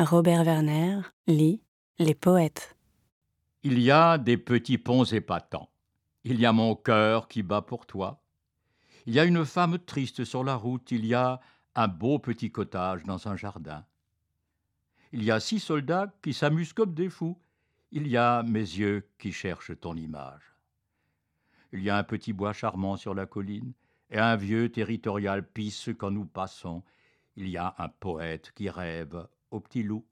Robert Werner lit Les poètes. Il y a des petits ponts épatants. Il y a mon cœur qui bat pour toi. Il y a une femme triste sur la route. Il y a un beau petit cottage dans un jardin. Il y a six soldats qui s'amusent comme des fous. Il y a mes yeux qui cherchent ton image. Il y a un petit bois charmant sur la colline et un vieux territorial pisse quand nous passons. Il y a un poète qui rêve au petit loup.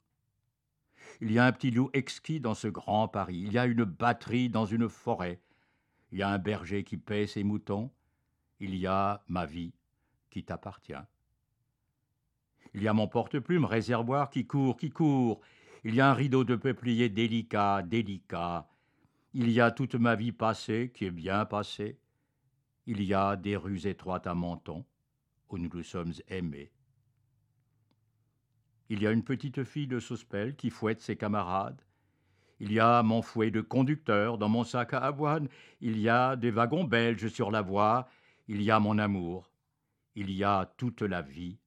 Il y a un petit loup exquis dans ce grand Paris. Il y a une batterie dans une forêt. Il y a un berger qui paie ses moutons. Il y a ma vie qui t'appartient. Il y a mon porte-plume réservoir qui court, qui court. Il y a un rideau de peuplier délicat, délicat. Il y a toute ma vie passée qui est bien passée. Il y a des rues étroites à Menton où nous nous sommes aimés. Il y a une petite fille de Sospel qui fouette ses camarades. Il y a mon fouet de conducteur dans mon sac à avoine. Il y a des wagons belges sur la voie. Il y a mon amour. Il y a toute la vie.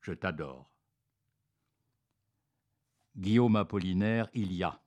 Je t'adore. Guillaume Apollinaire, il y a.